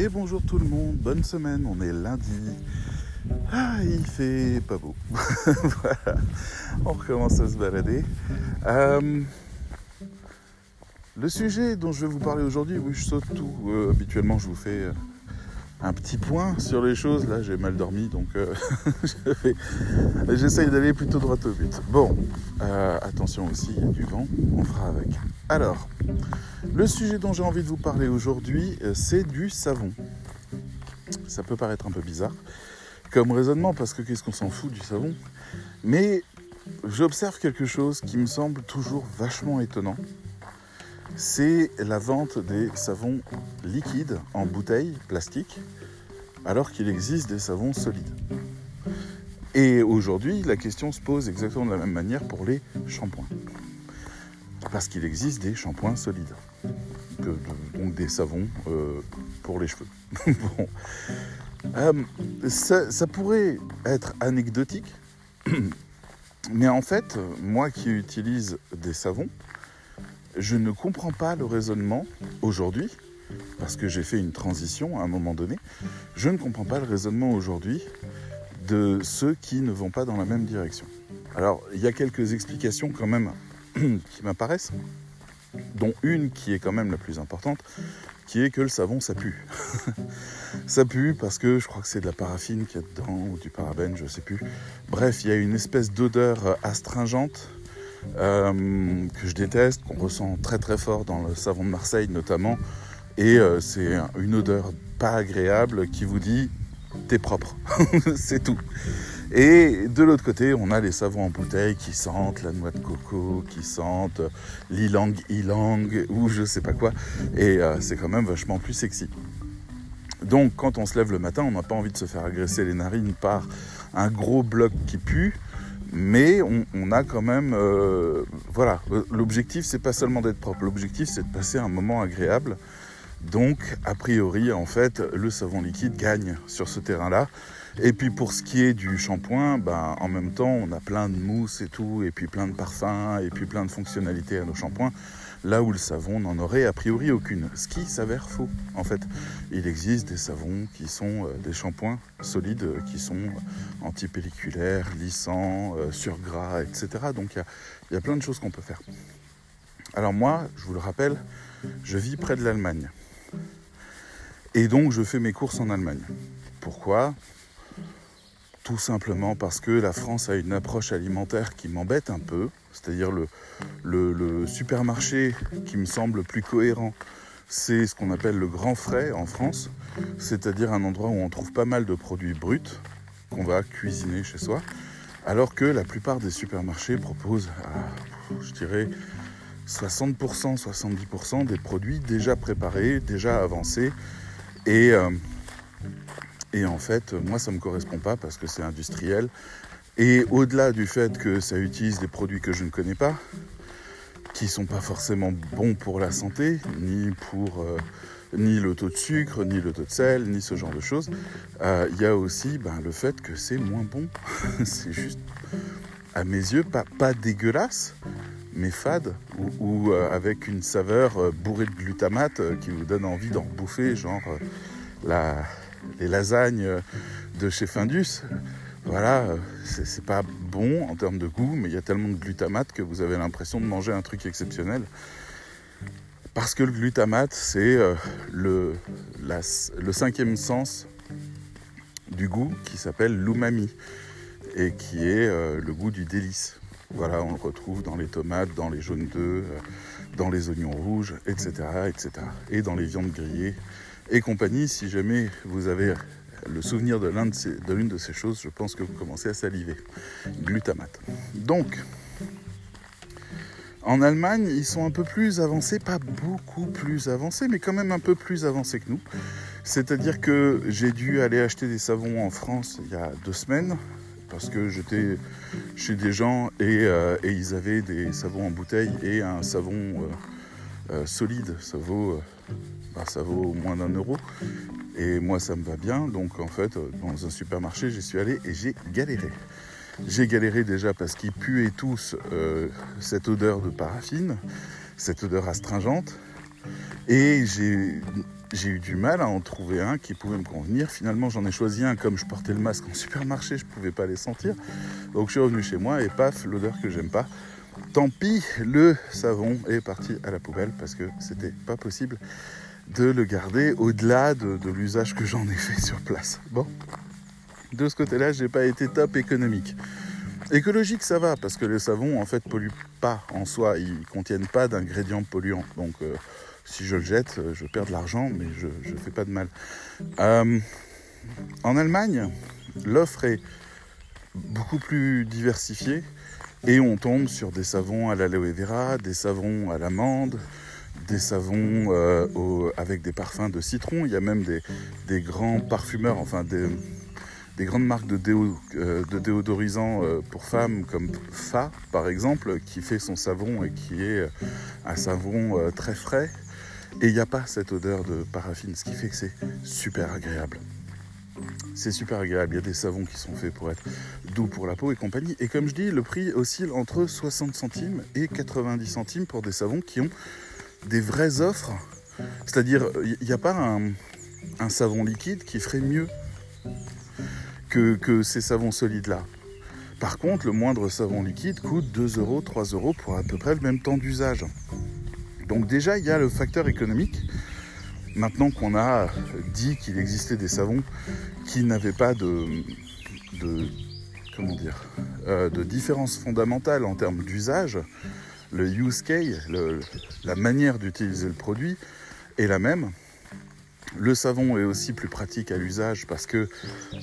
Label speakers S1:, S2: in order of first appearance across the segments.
S1: Et bonjour tout le monde, bonne semaine, on est lundi. Ah, il fait pas beau. voilà, on recommence à se balader. Euh, le sujet dont je vais vous parler aujourd'hui, oui, je saute tout. Euh, habituellement, je vous fais euh, un petit point sur les choses. Là, j'ai mal dormi, donc j'essaye d'aller plutôt droit au but. Bon, attention aussi, il y a du vent, on fera avec. Alors, le sujet dont j'ai envie de vous parler aujourd'hui, c'est du savon. Ça peut paraître un peu bizarre comme raisonnement, parce que qu'est-ce qu'on s'en fout du savon? Mais j'observe quelque chose qui me semble toujours vachement étonnant. C'est la vente des savons liquides en bouteille plastique, alors qu'il existe des savons solides. Et aujourd'hui, la question se pose exactement de la même manière pour les shampoings. Parce qu'il existe des shampoings solides. donc des savons euh, pour les cheveux. bon. Euh, ça, pourrait être anecdotique, mais en fait, moi qui utilise des savons, je ne comprends pas le raisonnement aujourd'hui, parce que j'ai fait une transition à un moment donné, je ne comprends pas le raisonnement aujourd'hui de ceux qui ne vont pas dans la même direction. Alors, il y a quelques explications quand même qui m'apparaissent, dont une qui est quand même la plus importante, qui est que le savon, ça pue. ça pue parce que je crois que c'est de la paraffine qu'il y a dedans, ou du parabène, je sais plus. Bref, il y a une espèce d'odeur astringente euh, que je déteste, qu'on ressent très très fort dans le savon de Marseille notamment. Et euh, c'est une odeur pas agréable qui vous dit t'es propre. c'est tout. Et de l'autre côté, on a les savons en bouteille qui sentent la noix de coco, qui sentent l'ilang ilang ou je sais pas quoi. Et euh, c'est quand même vachement plus sexy. Donc quand on se lève le matin, on n'a pas envie de se faire agresser les narines par un gros bloc qui pue. Mais on, a quand même, euh, voilà, l'objectif c'est pas seulement d'être propre, l'objectif c'est de passer un moment agréable. Donc, a priori, en fait, le savon liquide gagne sur ce terrain-là. Et puis pour ce qui est du shampoing, ben, en même temps, on a plein de mousse et tout, et puis plein de parfums, et puis plein de fonctionnalités à nos shampoings, là où le savon n'en aurait a priori aucune. Ce qui s'avère faux, en fait. Il existe des savons qui sont euh, des shampoings solides, euh, qui sont euh, antipelliculaires, lissants, sur gras, etc. Donc il y, a plein de choses qu'on peut faire. Alors moi, je vous le rappelle, je vis près de l'Allemagne. Et donc je fais mes courses en Allemagne. Pourquoi? Tout simplement parce que la France a une approche alimentaire qui m'embête un peu, c'est-à-dire le, supermarché qui me semble plus cohérent, c'est ce qu'on appelle le grand frais en France, c'est-à-dire un endroit où on trouve pas mal de produits bruts qu'on va cuisiner chez soi, alors que la plupart des supermarchés proposent, je dirais, 60%, 70% des produits déjà préparés, déjà avancés, et euh, et en fait, moi, ça ne me correspond pas parce que c'est industriel. Et au-delà du fait que ça utilise des produits que je ne connais pas, qui sont pas forcément bons pour la santé, ni pour euh, ni le taux de sucre, ni le taux de sel, ni ce genre de choses, euh, il y a aussi ben, le fait que c'est moins bon. c'est juste, à mes yeux, pas, pas dégueulasse, mais fade, ou, euh, avec une saveur bourrée de glutamate qui vous donne envie d'en bouffer, genre la, les lasagnes de chez Findus. Voilà, c'est pas bon en termes de goût, mais il y a tellement de glutamate que vous avez l'impression de manger un truc exceptionnel. Parce que le glutamate, c'est euh, le, cinquième sens du goût qui s'appelle l'umami et qui est euh, le goût du délice. Voilà, on le retrouve dans les tomates, dans les jaunes d'œufs, euh, dans les oignons rouges, etc., etc. Et dans les viandes grillées, et compagnie. Si jamais vous avez le souvenir de l'une de, ces choses, je pense que vous commencez à saliver. Glutamate. Donc, en Allemagne, ils sont un peu plus avancés, pas beaucoup plus avancés, mais quand même un peu plus avancés que nous. C'est-à-dire que j'ai dû aller acheter des savons en France il y a deux semaines, parce que j'étais chez des gens et, euh, ils avaient des savons en bouteille et un savon euh, euh, solide. Ça vaut bah, ça vaut moins d'un euro. Et moi, ça me va bien. Donc, en fait, dans un supermarché, j'y suis allé et j'ai galéré. J'ai galéré déjà parce qu'ils puaient tous euh, cette odeur de paraffine, cette odeur astringente. Et j'ai j'ai eu du mal à en trouver un qui pouvait me convenir. Finalement, j'en ai choisi un. Comme je portais le masque en supermarché, je ne pouvais pas les sentir. Donc, je suis revenu chez moi et paf, l'odeur que j'aime pas. Tant pis, le savon est parti à la poubelle parce que c'était pas possible de le garder au-delà de, l'usage que j'en ai fait sur place. Bon, de ce côté-là, j'ai pas été top économique. Écologique, ça va, parce que les savons, en fait, polluent pas en soi. Ils contiennent pas d'ingrédients polluants. Donc, euh, si je le jette, euh, je perds de l'argent, mais je ne fais pas de mal. Euh, en Allemagne, l'offre est beaucoup plus diversifiée et on tombe sur des savons à l'aloe vera, des savons à l'amande, des savons avec des parfums de citron. Il y a même des, grands parfumeurs, enfin des, des grandes marques de, euh, déodorisants euh, pour femmes comme Fa par exemple, qui fait son savon et qui est euh, un savon très frais. Et il n'y a pas cette odeur de paraffine, ce qui fait que c'est super agréable. C'est super agréable. Il y a des savons qui sont faits pour être doux pour la peau et compagnie. Et comme je dis, le prix oscille entre 60 centimes et 90 centimes pour des savons qui ont des vraies offres. C'est-à-dire, il n'y a pas un, savon liquide qui ferait mieux que, ces savons solides-là. Par contre, le moindre savon liquide coûte 2 euros, 3 euros pour à peu près le même temps d'usage. Donc déjà, il y a le facteur économique. Maintenant qu'on a dit qu'il existait des savons qui n'avaient pas de, comment dire, euh, de différence fondamentale en termes d'usage, le use case, la manière d'utiliser le produit est la même. Le savon est aussi plus pratique à l'usage parce que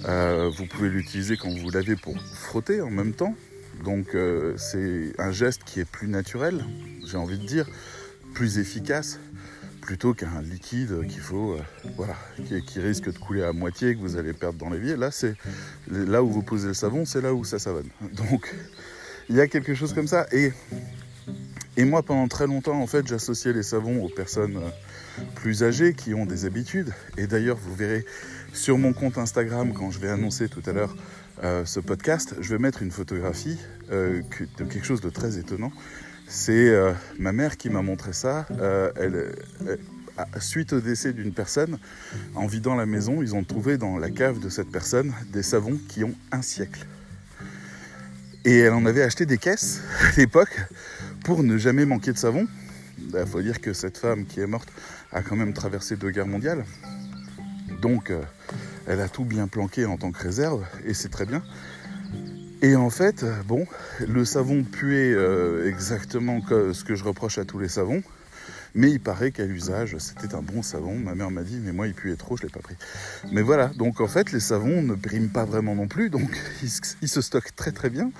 S1: euh, vous pouvez l'utiliser quand vous lavez pour frotter en même temps. Donc euh, c'est un geste qui est plus naturel, j'ai envie de dire, plus efficace plutôt qu'un liquide qu'il faut, euh, voilà, qui, risque de couler à moitié, que vous allez perdre dans l'évier. Là, c'est là où vous posez le savon, c'est là où ça savonne. Donc, il y a quelque chose comme ça. Et, et moi, pendant très longtemps, en fait, j'associais les savons aux personnes plus âgés qui ont des habitudes. Et d'ailleurs, vous verrez sur mon compte Instagram, quand je vais annoncer tout à l'heure euh, ce podcast, je vais mettre une photographie euh, de quelque chose de très étonnant. C'est euh, ma mère qui m'a montré ça. Elle, suite au décès d'une personne, en vidant la maison, ils ont trouvé dans la cave de cette personne des savons qui ont un siècle. Et elle en avait acheté des caisses à l'époque pour ne jamais manquer de savon. Il bah, faut dire que cette femme qui est morte a quand même traversé deux guerres mondiales. Donc, euh, elle a tout bien planqué en tant que réserve, et c'est très bien. Et en fait, bon, le savon puait euh, exactement ce que je reproche à tous les savons, mais il paraît qu'à l'usage, c'était un bon savon. Ma mère m'a dit, mais moi, il puait trop, je ne l'ai pas pris. Mais voilà, donc en fait, les savons ne briment pas vraiment non plus, donc ils, se stockent très très bien.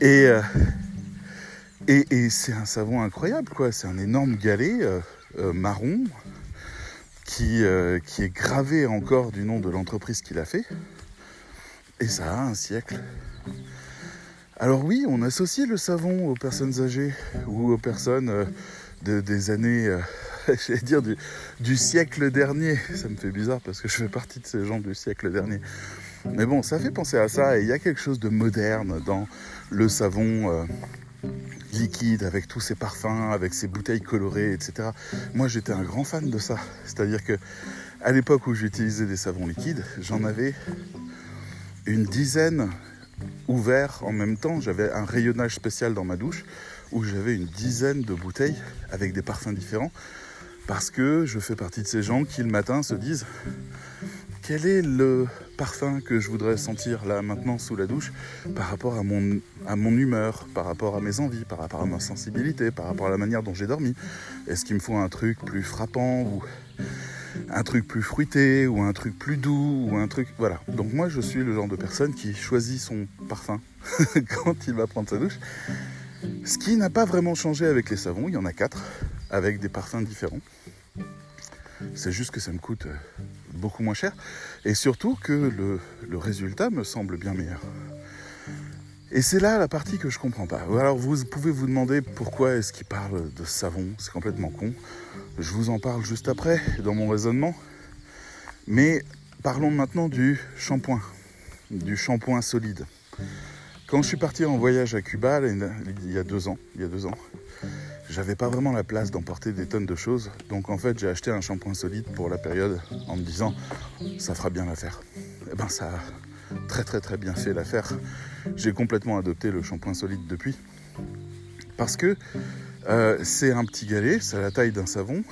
S1: Et, euh, et, c'est un savon incroyable, quoi. C'est un énorme galet euh, euh, marron qui, euh, qui est gravé encore du nom de l'entreprise qui l'a fait. Ça a un siècle. Alors oui, on associe le savon aux personnes âgées ou aux personnes de, des années, j'allais dire du, siècle dernier. Ça me fait bizarre parce que je fais partie de ces gens du siècle dernier. Mais bon, ça fait penser à ça et il y a quelque chose de moderne dans le savon liquide, avec tous ces parfums, avec ces bouteilles colorées, etc. Moi, j'étais un grand fan de ça. C'est-à-dire que à l'époque où j'utilisais des savons liquides, j'en avais une dizaine ouverts en même temps. J'avais un rayonnage spécial dans ma douche où j'avais une dizaine de bouteilles avec des parfums différents. Parce que je fais partie de ces gens qui le matin se disent quel est le parfum que je voudrais sentir là maintenant sous la douche par rapport à mon, à mon humeur, par rapport à mes envies, par rapport à ma sensibilité, par rapport à la manière dont j'ai dormi? Est-ce qu'il me faut un truc plus frappant ou un truc plus fruité ou un truc plus doux ou un truc voilà. Donc moi je suis le genre de personne qui choisit son parfum quand il va prendre sa douche. Ce qui n'a pas vraiment changé avec les savons, il y en a quatre avec des parfums différents. C'est juste que ça me coûte euh, beaucoup moins cher et surtout que le, résultat me semble bien meilleur. Et c'est là la partie que je comprends pas. Alors vous pouvez vous demander pourquoi est-ce qu'il parle de savon, c'est complètement con. Je vous en parle juste après dans mon raisonnement. Mais parlons maintenant du shampoing, du shampoing solide. Quand je suis parti en voyage à Cuba il y a deux ans, il y a deux ans, j'avais pas vraiment la place d'emporter des tonnes de choses. Donc en fait, j'ai acheté un shampoing solide pour la période en me disant ça fera bien l'affaire. Et eh ben ça très très très bien fait l'affaire. J'ai complètement adopté le shampoing solide depuis. Parce que euh, c'est un petit galet, c'est la taille d'un savon.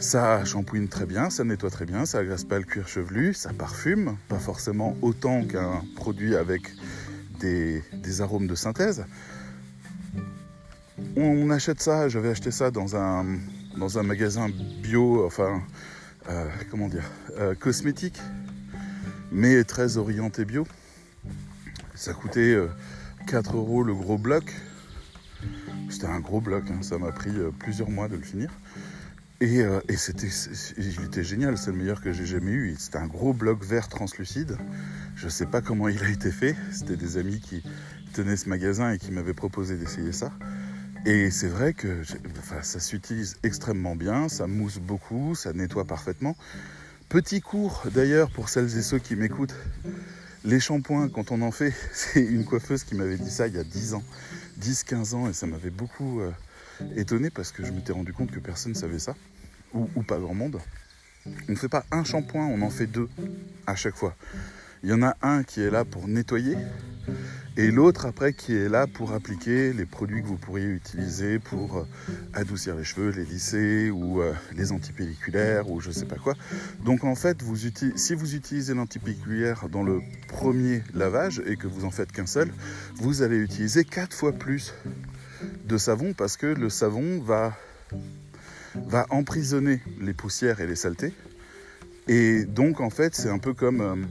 S1: Ça shampouine très bien, ça nettoie très bien, ça agresse pas le cuir chevelu, ça parfume, pas forcément autant qu'un produit avec des, arômes de synthèse. On achète ça, j'avais acheté ça dans un, dans magasin bio, enfin, euh, comment dire, euh, cosmétique, mais très orienté bio. Ça coûtait 4 euh, euros le gros bloc. C'était un gros bloc, hein. ça m'a pris plusieurs mois de le finir. Et, c'était, il était génial, c'est le meilleur que j'ai jamais eu. C'était un gros bloc vert translucide. Je ne sais pas comment il a été fait. C'était des amis qui tenaient ce magasin et qui m'avaient proposé d'essayer ça. Et c'est vrai que ça s'utilise extrêmement bien, ça mousse beaucoup, ça nettoie parfaitement. Petit cours d'ailleurs pour celles et ceux qui m'écoutent, les shampoings quand on en fait, c'est une coiffeuse qui m'avait dit ça il y a 10 ans, 10-15 ans et ça m'avait beaucoup euh, étonné parce que je m'étais rendu compte que personne ne savait ça, ou, ou pas grand monde. On ne fait pas un shampoing, on en fait deux à chaque fois. Il y en a un qui est là pour nettoyer et l'autre après qui est là pour appliquer les produits que vous pourriez utiliser pour euh, adoucir les cheveux, les lisser ou euh, les antipelliculaires ou je sais pas quoi. Donc en fait, si vous utilisez l'antipelliculaire dans le premier lavage et que vous en faites qu'un seul, vous allez utiliser quatre fois plus de savon parce que le savon va, va emprisonner les poussières et les saletés. Et donc en fait, c'est un peu comme...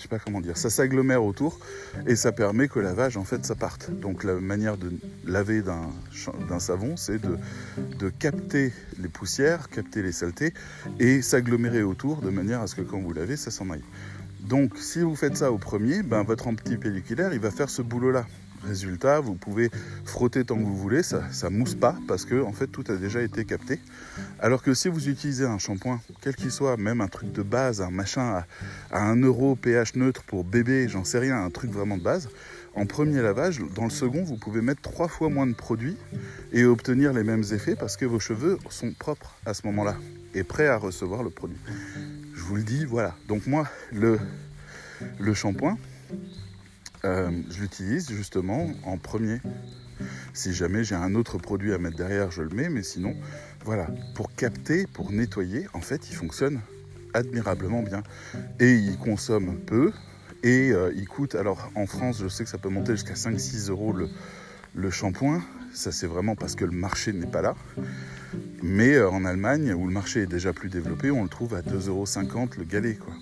S1: Je sais pas comment dire, ça s'agglomère autour et ça permet que lavage en fait ça parte. Donc la manière de laver d'un savon, c'est de, capter les poussières, capter les saletés et s'agglomérer autour de manière à ce que quand vous lavez, ça s'en aille. Donc si vous faites ça au premier, ben, votre antipelliculaire il va faire ce boulot là. Résultat, vous pouvez frotter tant que vous voulez, ça ne mousse pas parce que en fait tout a déjà été capté. Alors que si vous utilisez un shampoing, quel qu'il soit, même un truc de base, un machin à, 1 euro pH neutre pour bébé, j'en sais rien, un truc vraiment de base, en premier lavage, dans le second, vous pouvez mettre trois fois moins de produits et obtenir les mêmes effets parce que vos cheveux sont propres à ce moment-là et prêts à recevoir le produit. Je vous le dis, voilà. Donc moi, le shampoing, euh, je l'utilise justement en premier. Si jamais j'ai un autre produit à mettre derrière, je le mets, mais sinon, voilà, pour capter, pour nettoyer, en fait, il fonctionne admirablement bien. Et il consomme peu, et euh, il coûte, alors en France, je sais que ça peut monter jusqu'à 5-6 euros le, le shampoing. Ça, c'est vraiment parce que le marché n'est pas là. Mais euh, en Allemagne, où le marché est déjà plus développé, on le trouve à 2,50 euros le galet, quoi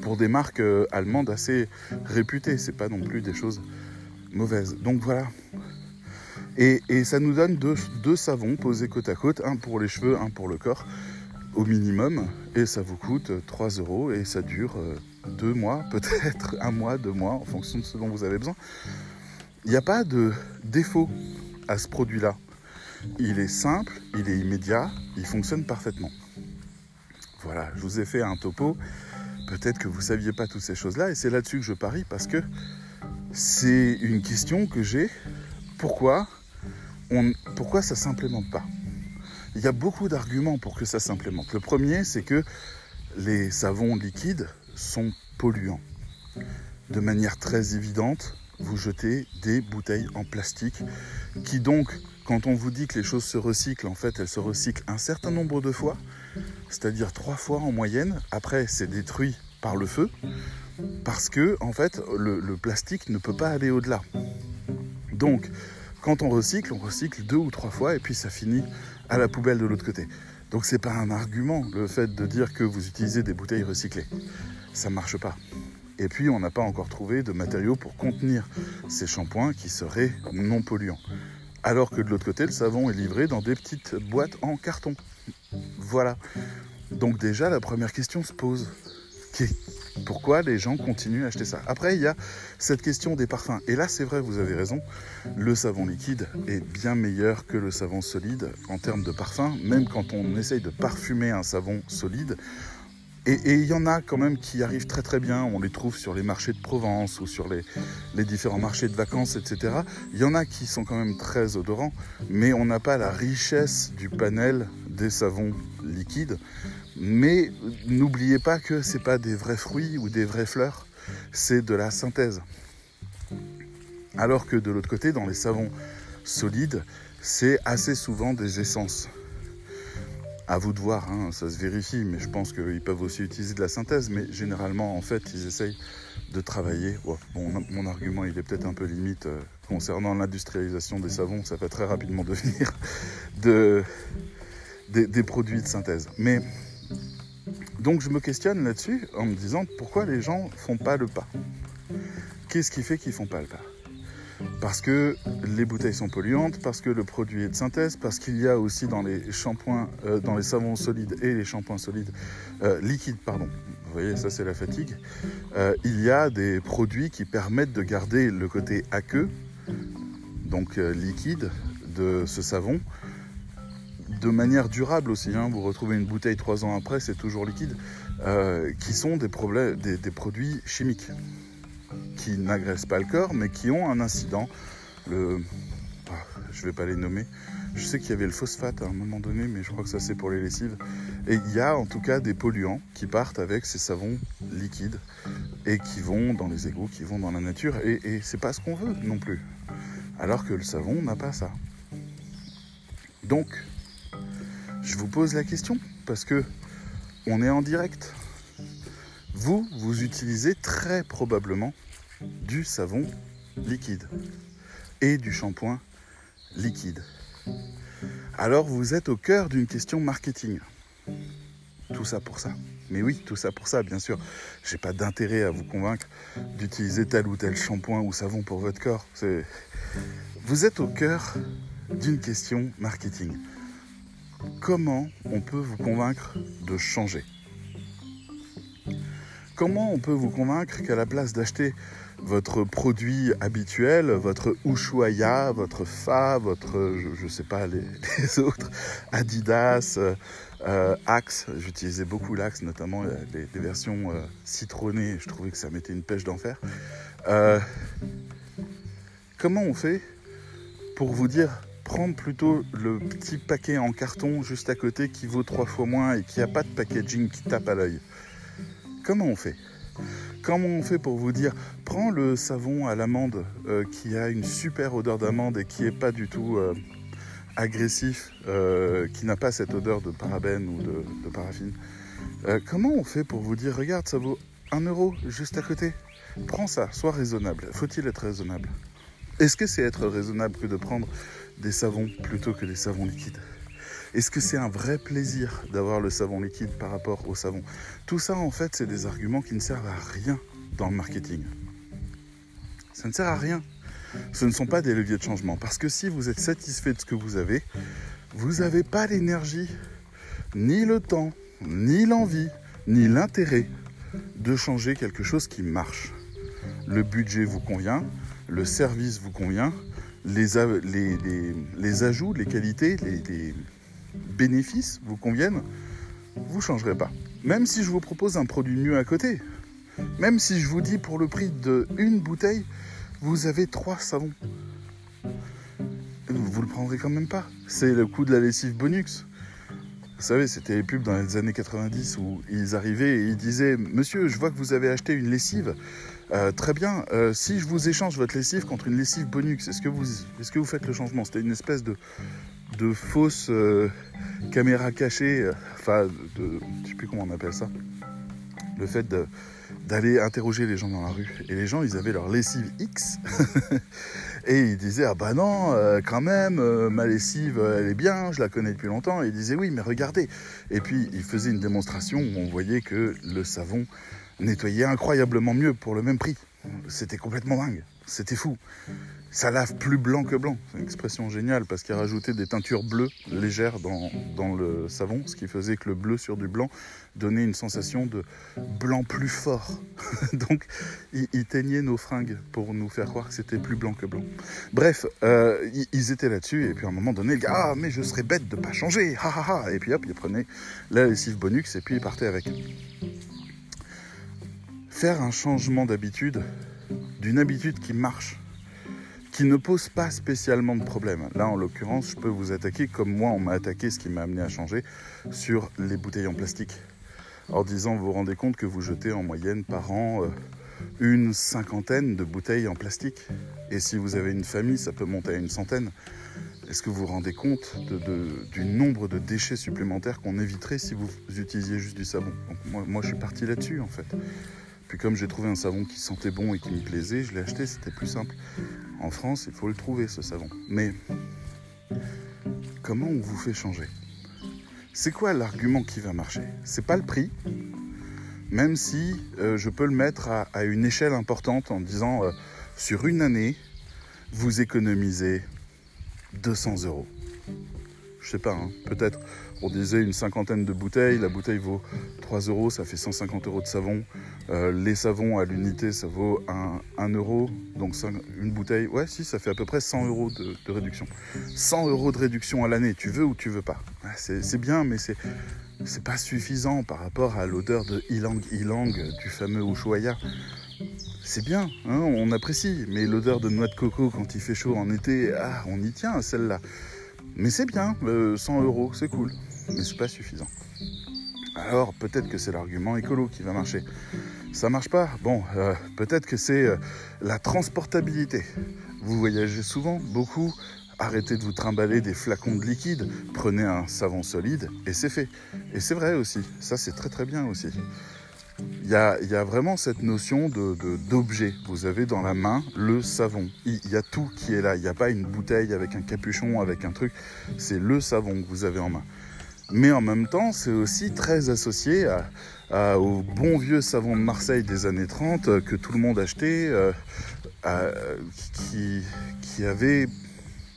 S1: pour des marques euh, allemandes assez réputées. C'est pas non plus des choses mauvaises. Donc voilà. Et, ça nous donne deux, savons posés côte à côte, un pour les cheveux, un pour le corps, au minimum. Et ça vous coûte 3 euros et ça dure euh, deux mois, peut-être un mois, deux mois, en fonction de ce dont vous avez besoin. Il n'y a pas de défaut à ce produit-là. Il est simple, il est immédiat, il fonctionne parfaitement. Voilà, je vous ai fait un topo peut-être que vous ne saviez pas toutes ces choses-là, et c'est là-dessus que je parie, parce que c'est une question que j'ai. Pourquoi, ça ne s'implémente pas? Il y a beaucoup d'arguments pour que ça s'implémente. Le premier, c'est que les savons liquides sont polluants. De manière très évidente, vous jetez des bouteilles en plastique qui donc, quand on vous dit que les choses se recyclent, en fait, elles se recyclent un certain nombre de fois, c'est-à-dire trois fois en moyenne. Après, c'est détruit par le feu parce que en fait, le, plastique ne peut pas aller au-delà. Donc, quand on recycle, on recycle deux ou trois fois et puis ça finit à la poubelle de l'autre côté. Donc c'est pas un argument le fait de dire que vous utilisez des bouteilles recyclées. Ça marche pas. Et puis on n'a pas encore trouvé de matériaux pour contenir ces shampoings qui seraient non polluants. Alors que de l'autre côté, le savon est livré dans des petites boîtes en carton. Voilà. Donc déjà, la première question se pose. Pourquoi les gens continuent à acheter ça? Après, il y a cette question des parfums. Et là, c'est vrai, vous avez raison. Le savon liquide est bien meilleur que le savon solide en termes de parfum. Même quand on essaye de parfumer un savon solide, et il y en a quand même qui arrivent très très bien, on les trouve sur les marchés de Provence ou sur les, les différents marchés de vacances, etc. Il y en a qui sont quand même très odorants, mais on n'a pas la richesse du panel savons liquides. Mais n'oubliez pas que ce n'est pas des vrais fruits ou des vraies fleurs, c'est de la synthèse. Alors que de l'autre côté, dans les savons solides, c'est assez souvent des essences. À vous de voir, hein, ça se vérifie, mais je pense qu'ils peuvent aussi utiliser de la synthèse, mais généralement, en fait, ils essayent de travailler. bon, mon argument, il est peut-être un peu limite euh, concernant l'industrialisation des savons, ça peut très rapidement devenir de, des, produits de synthèse. Mais donc, je me questionne là-dessus en me disant pourquoi les gens font pas le pas? Qu'est-ce qui fait qu'ils font pas le pas? Parce que les bouteilles sont polluantes, parce que le produit est de synthèse, parce qu'il y a aussi dans les shampoings, euh, dans les savons solides et les shampoings solides, euh, liquides, pardon, vous voyez, ça c'est la fatigue, euh, il y a des produits qui permettent de garder le côté aqueux, donc liquide, de ce savon, de manière durable aussi. Hein. Vous retrouvez une bouteille trois ans après, c'est toujours liquide, qui sont des, problèmes, des produits chimiques qui n'agressent pas le corps, mais qui ont un incident. Le... Ah, je ne vais pas les nommer. Je sais qu'il y avait le phosphate à un moment donné, mais je crois que ça c'est pour les lessives. Et il y a en tout cas des polluants qui partent avec ces savons liquides et qui vont dans les égouts, qui vont dans la nature. Et, et c'est pas ce qu'on veut non plus. Alors que le savon n'a pas ça. Donc, je vous pose la question parce que on est en direct. Vous, vous utilisez très probablement du savon liquide et du shampoing liquide. Alors vous êtes au cœur d'une question marketing. Tout ça pour ça. Mais oui, tout ça pour ça, bien sûr. J'ai pas d'intérêt à vous convaincre d'utiliser tel ou tel shampoing ou savon pour votre corps. Vous êtes au cœur d'une question marketing. Comment on peut vous convaincre de changer? Comment on peut vous convaincre qu'à la place d'acheter votre produit habituel, votre Ushuaïa, votre Fa, votre, je ne sais pas, les, autres, Adidas, euh, Axe, j'utilisais beaucoup l'Axe, notamment les, versions euh, citronnées, je trouvais que ça mettait une pêche d'enfer. Euh, comment on fait pour vous dire prendre plutôt le petit paquet en carton juste à côté qui vaut trois fois moins et qui n'a pas de packaging qui tape à l'œil Comment on fait? Comment on fait pour vous dire prends le savon à l'amande euh, qui a une super odeur d'amande et qui n'est pas du tout euh, agressif, euh, qui n'a pas cette odeur de parabène ou de, paraffine. comment on fait pour vous dire regarde ça vaut 1 euro juste à côté? Prends ça, sois raisonnable. Faut-il être raisonnable? Est-ce que c'est être raisonnable que de prendre des savons plutôt que des savons liquides est-ce que c'est un vrai plaisir d'avoir le savon liquide par rapport au savon? Tout ça, en fait, c'est des arguments qui ne servent à rien dans le marketing. Ça ne sert à rien. Ce ne sont pas des leviers de changement. Parce que si vous êtes satisfait de ce que vous avez, vous n'avez pas l'énergie, ni le temps, ni l'envie, ni l'intérêt de changer quelque chose qui marche. Le budget vous convient, le service vous convient, les, ajouts, les qualités, les, bénéfices vous conviennent, vous ne changerez pas. Même si je vous propose un produit mieux à côté, même si je vous dis pour le prix d'une bouteille, vous avez trois savons. Vous le prendrez quand même pas. C'est le coût de la lessive Bonux. Vous savez, c'était les pubs dans les années 90 où ils arrivaient et ils disaient Monsieur, je vois que vous avez acheté une lessive. Euh, très bien, euh, si je vous échange votre lessive contre une lessive Bonux, est-ce que, vous, est-ce que vous faites le changement? C'était une espèce de, de fausses euh, caméras cachées, euh, enfin, de, je sais plus comment on appelle ça, le fait d'aller interroger les gens dans la rue. Et les gens, ils avaient leur lessive X. et ils disaient, ah bah non, quand même, ma lessive, elle est bien, je la connais depuis longtemps. Et ils disaient, oui, mais regardez. Et puis, ils faisaient une démonstration où on voyait que le savon nettoyait incroyablement mieux pour le même prix. C'était complètement dingue. C'était fou. Ça lave plus blanc que blanc. C'est une expression géniale parce qu'il a rajouté des teintures bleues légères dans, le savon, ce qui faisait que le bleu sur du blanc donnait une sensation de blanc plus fort. Donc il, il, teignait nos fringues pour nous faire croire que c'était plus blanc que blanc. Bref, euh, ils étaient là-dessus et puis à un moment donné, le gars, ah mais je serais bête de pas changer, ha ha ha. Et puis hop, il prenait la lessive Bonux et puis il partait avec. Faire un changement d'habitude, d'une habitude qui marche qui ne pose pas spécialement de problème. Là, en l'occurrence, je peux vous attaquer comme moi, on m'a attaqué, ce qui m'a amené à changer, sur les bouteilles en plastique. En disant, vous vous rendez compte que vous jetez en moyenne par an euh, une cinquantaine de bouteilles en plastique. Et si vous avez une famille, ça peut monter à une centaine. Est-ce que vous vous rendez compte du nombre de déchets supplémentaires qu'on éviterait si vous utilisiez juste du savon? Moi, moi, je suis parti là-dessus, en fait. Puis comme j'ai trouvé un savon qui sentait bon et qui me plaisait, je l'ai acheté, c'était plus simple. En France, il faut le trouver ce savon. Mais comment on vous fait changer? C'est quoi l'argument qui va marcher? C'est pas le prix, même si euh, je peux le mettre à, une échelle importante en disant euh, sur une année, vous économisez 200 euros. Je sais pas, hein, peut-être. On disait une cinquantaine de bouteilles, la bouteille vaut 3 euros, ça fait 150 euros de savon. Euh, les savons à l'unité, ça vaut 1, 1 euro, donc 5, une bouteille, ouais, si, ça fait à peu près 100 euros de, réduction. 100 euros de réduction à l'année, tu veux ou tu veux pas. C'est bien, mais c'est c'est pas suffisant par rapport à l'odeur de Ilang Ilang du fameux Ushuaïa. C'est bien, hein, on apprécie, mais l'odeur de noix de coco quand il fait chaud en été, ah, on y tient à celle-là. Mais c'est bien, euh, 100 euros, c'est cool mais c'est pas suffisant. Alors peut-être que c'est l'argument écolo qui va marcher. Ça marche pas Bon, euh, peut-être que c'est euh, la transportabilité. Vous voyagez souvent, beaucoup. Arrêtez de vous trimballer des flacons de liquide, prenez un savon solide et c'est fait. Et c'est vrai aussi, ça c'est très très bien aussi. Il y, a, vraiment cette notion d'objet. Vous avez dans la main le savon. Il y a tout qui est là. Il n'y a pas une bouteille avec un capuchon, avec un truc. C'est le savon que vous avez en main mais en même temps, c'est aussi très associé à, à, au bon vieux savon de Marseille des années 30 euh, que tout le monde achetait, euh, euh, qui, qui, avait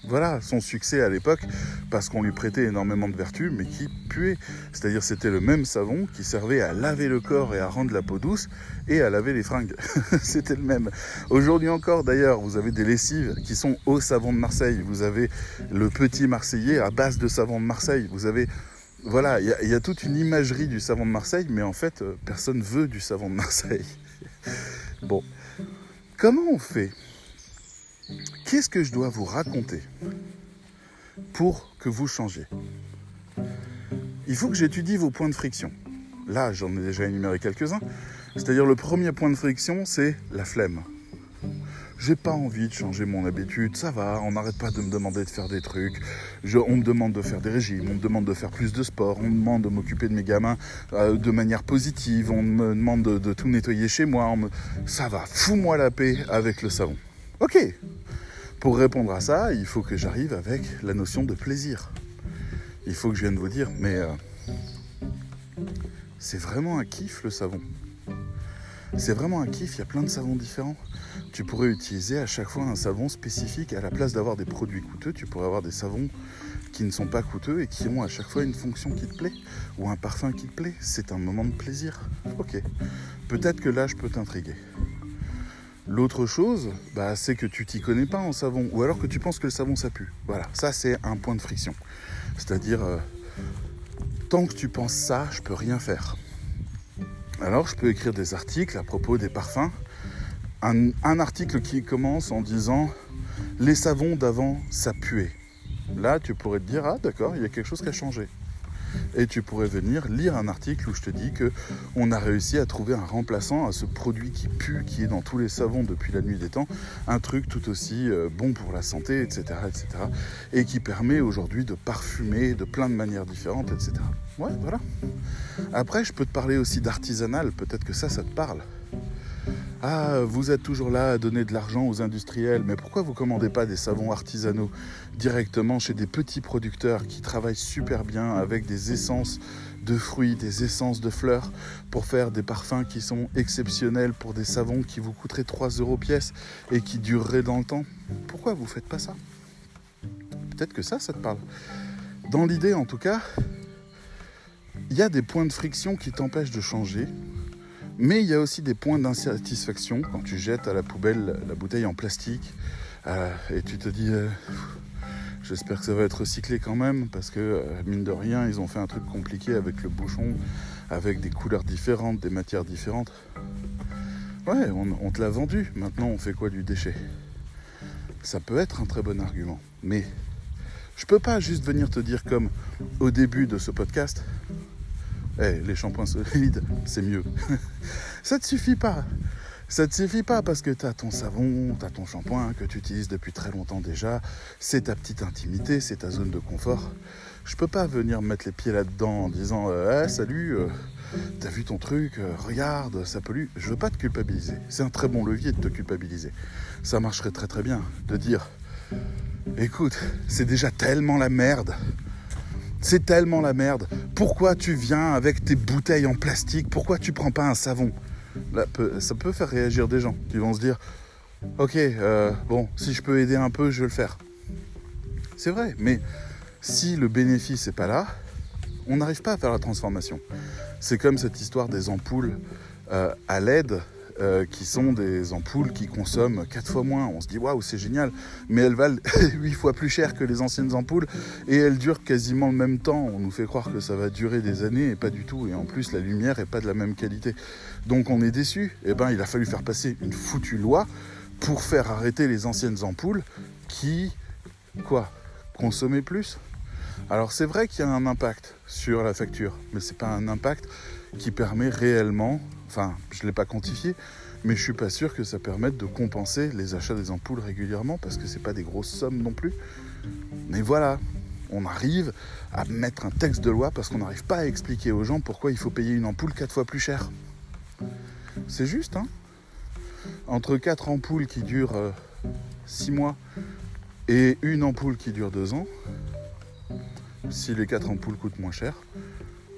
S1: voilà, son succès à l'époque parce qu'on lui prêtait énormément de vertus, mais qui puait. C'est-à-dire c'était le même savon qui servait à laver le corps et à rendre la peau douce et à laver les fringues. c'était le même. Aujourd'hui encore, d'ailleurs, vous avez des lessives qui sont au savon de Marseille. Vous avez le petit Marseillais à base de savon de Marseille. Vous avez voilà, il y, a toute une imagerie du savon de Marseille, mais en fait, euh, personne veut du savon de Marseille. bon, comment on fait? Qu'est-ce que je dois vous raconter pour que vous changiez? Il faut que j'étudie vos points de friction. Là, j'en ai déjà énuméré quelques-uns. C'est-à-dire le premier point de friction, c'est la flemme j'ai pas envie de changer mon habitude, ça va, on n'arrête pas de me demander de faire des trucs, on me demande de faire des régimes, on me demande de faire plus de sport, on me demande de m'occuper de mes gamins euh, de manière positive, on me demande de, tout nettoyer chez moi, me... ça va, fous-moi la paix avec le savon. Ok, pour répondre à ça, il faut que j'arrive avec la notion de plaisir. Il faut que je vienne vous dire, mais euh, c'est vraiment un kiff le savon. C'est vraiment un kiff, il y a plein de savons différents. Tu pourrais utiliser à chaque fois un savon spécifique. À la place d'avoir des produits coûteux, tu pourrais avoir des savons qui ne sont pas coûteux et qui ont à chaque fois une fonction qui te plaît ou un parfum qui te plaît. C'est un moment de plaisir. Ok. Peut-être que là, je peux t'intriguer. L'autre chose, bah, c'est que tu t'y connais pas en savon ou alors que tu penses que le savon ça pue. Voilà, ça c'est un point de friction. C'est-à-dire, euh, tant que tu penses ça, je peux rien faire. Alors je peux écrire des articles à propos des parfums. Un, article qui commence en disant les savons d'avant ça puait. Là tu pourrais te dire ah d'accord il y a quelque chose qui a changé. Et tu pourrais venir lire un article où je te dis que on a réussi à trouver un remplaçant à ce produit qui pue, qui est dans tous les savons depuis la nuit des temps, un truc tout aussi euh, bon pour la santé, etc., etc., et qui permet aujourd'hui de parfumer de plein de manières différentes, etc. Ouais, voilà. Après, je peux te parler aussi d'artisanal, peut-être que ça, ça te parle. Ah, vous êtes toujours là à donner de l'argent aux industriels, mais pourquoi vous commandez pas des savons artisanaux directement chez des petits producteurs qui travaillent super bien avec des essences de fruits, des essences de fleurs pour faire des parfums qui sont exceptionnels pour des savons qui vous coûteraient 3 euros pièce et qui dureraient dans le temps? Pourquoi vous faites pas ça? Peut-être que ça, ça te parle. Dans l'idée, en tout cas, il y a des points de friction qui t'empêchent de changer, mais il y a aussi des points d'insatisfaction quand tu jettes à la poubelle la bouteille en plastique. Euh, et tu te dis euh, j'espère que ça va être recyclé quand même parce que euh, mine de rien ils ont fait un truc compliqué avec le bouchon, avec des couleurs différentes, des matières différentes. Ouais, on, te l'a vendu, maintenant on fait quoi du déchet? Ça peut être un très bon argument, mais je peux pas juste venir te dire comme au début de ce podcast, eh, les shampoings solides, c'est mieux. ça te suffit pas. Ça te suffit pas parce que tu as ton savon, tu as ton shampoing que tu utilises depuis très longtemps déjà, c'est ta petite intimité, c'est ta zone de confort. Je peux pas venir mettre les pieds là-dedans en disant euh, salut, euh, t'as vu ton truc, euh, regarde, ça pollue. Je veux pas te culpabiliser. C'est un très bon levier de te culpabiliser. Ça marcherait très très bien de dire écoute, c'est déjà tellement la merde. C'est tellement la merde. Pourquoi tu viens avec tes bouteilles en plastique? Pourquoi tu prends pas un savon? Ça peut faire réagir des gens qui vont se dire Ok, euh, bon, si je peux aider un peu, je vais le faire. C'est vrai, mais si le bénéfice n'est pas là, on n'arrive pas à faire la transformation. C'est comme cette histoire des ampoules euh, à LED euh, qui sont des ampoules qui consomment 4 fois moins. On se dit waouh, c'est génial, mais elles valent 8 fois plus cher que les anciennes ampoules et elles durent quasiment le même temps. On nous fait croire que ça va durer des années et pas du tout. Et en plus, la lumière n'est pas de la même qualité. Donc on est déçu. Eh ben, il a fallu faire passer une foutue loi pour faire arrêter les anciennes ampoules qui, quoi, consommaient plus. Alors c'est vrai qu'il y a un impact sur la facture, mais c'est pas un impact qui permet réellement Enfin, je ne l'ai pas quantifié, mais je suis pas sûr que ça permette de compenser les achats des ampoules régulièrement parce que ce n'est pas des grosses sommes non plus. Mais voilà, on arrive à mettre un texte de loi parce qu'on n'arrive pas à expliquer aux gens pourquoi il faut payer une ampoule quatre fois plus cher. C'est juste, hein Entre quatre ampoules qui durent 6 euh, mois et une ampoule qui dure 2 ans, si les quatre ampoules coûtent moins cher,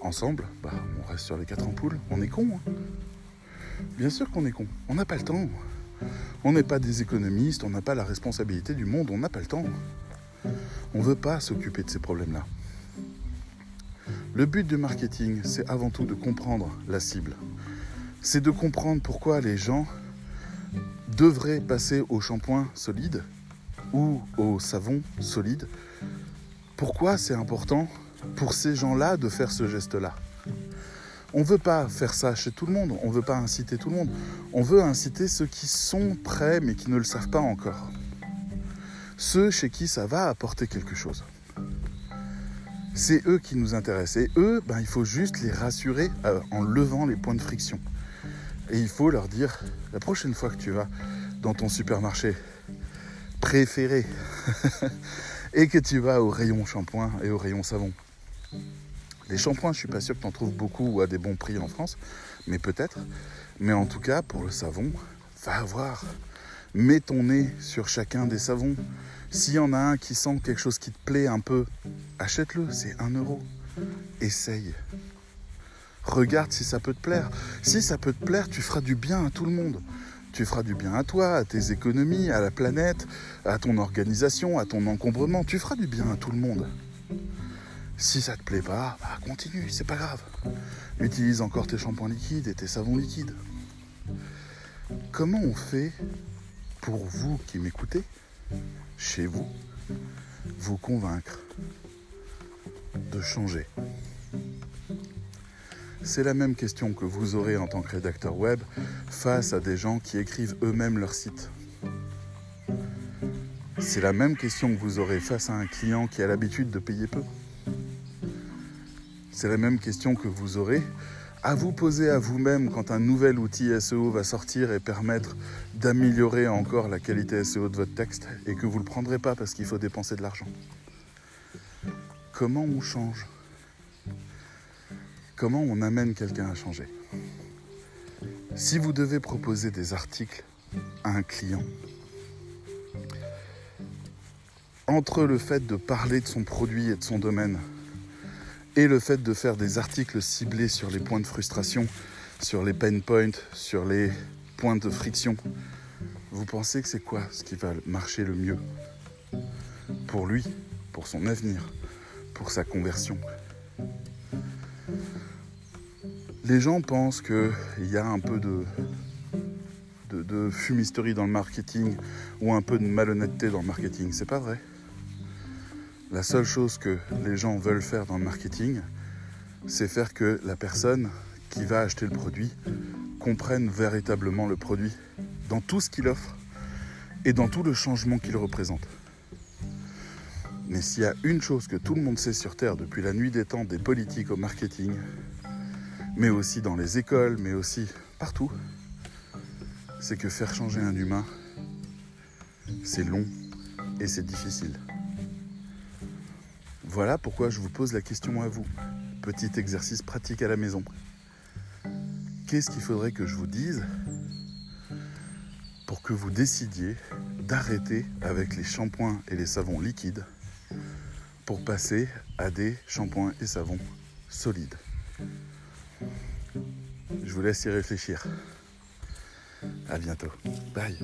S1: ensemble, bah, on reste sur les quatre ampoules. On est con. Hein Bien sûr qu'on est con. On n'a pas le temps. On n'est pas des économistes, on n'a pas la responsabilité du monde, on n'a pas le temps. On ne veut pas s'occuper de ces problèmes-là. Le but du marketing, c'est avant tout de comprendre la cible. C'est de comprendre pourquoi les gens devraient passer au shampoing solide ou au savon solide. Pourquoi c'est important pour ces gens-là de faire ce geste-là. On ne veut pas faire ça chez tout le monde, on ne veut pas inciter tout le monde. On veut inciter ceux qui sont prêts mais qui ne le savent pas encore. Ceux chez qui ça va apporter quelque chose. C'est eux qui nous intéressent. Et eux, ben, il faut juste les rassurer euh, en levant les points de friction. Et il faut leur dire, la prochaine fois que tu vas dans ton supermarché préféré et que tu vas au rayon shampoing et au rayon savon, les shampoings, je suis pas sûr que tu en trouves beaucoup ou à des bons prix en France, mais peut-être. Mais en tout cas, pour le savon, va voir. Mets ton nez sur chacun des savons. S'il y en a un qui sent quelque chose qui te plaît un peu, achète-le, c'est un euro. Essaye. Regarde si ça peut te plaire. Si ça peut te plaire, tu feras du bien à tout le monde. Tu feras du bien à toi, à tes économies, à la planète, à ton organisation, à ton encombrement. Tu feras du bien à tout le monde. Si ça te plaît pas, bah continue, c'est pas grave. Utilise encore tes shampoings liquides et tes savons liquides. Comment on fait pour vous qui m'écoutez, chez vous, vous convaincre de changer? C'est la même question que vous aurez en tant que rédacteur web face à des gens qui écrivent eux-mêmes leur site. C'est la même question que vous aurez face à un client qui a l'habitude de payer peu. C'est la même question que vous aurez. À vous poser à vous-même quand un nouvel outil SEO va sortir et permettre d'améliorer encore la qualité SEO de votre texte et que vous ne le prendrez pas parce qu'il faut dépenser de l'argent. Comment on change? Comment on amène quelqu'un à changer? Si vous devez proposer des articles à un client, entre le fait de parler de son produit et de son domaine, Et le fait de faire des articles ciblés sur les points de frustration, sur les pain points, sur les points de friction, vous pensez que c'est quoi ce qui va marcher le mieux pour lui, pour son avenir, pour sa conversion? Les gens pensent qu'il y a un peu de, de, fumisterie dans le marketing ou un peu de malhonnêteté dans le marketing. C'est pas vrai. La seule chose que les gens veulent faire dans le marketing, c'est faire que la personne qui va acheter le produit comprenne véritablement le produit dans tout ce qu'il offre et dans tout le changement qu'il représente. Mais s'il y a une chose que tout le monde sait sur Terre depuis la nuit des temps, des politiques au marketing, mais aussi dans les écoles, mais aussi partout, c'est que faire changer un humain, c'est long et c'est difficile. Voilà pourquoi je vous pose la question à vous. Petit exercice pratique à la maison. Qu'est-ce qu'il faudrait que je vous dise pour que vous décidiez d'arrêter avec les shampoings et les savons liquides pour passer à des shampoings et savons solides? Je vous laisse y réfléchir. À bientôt. Bye.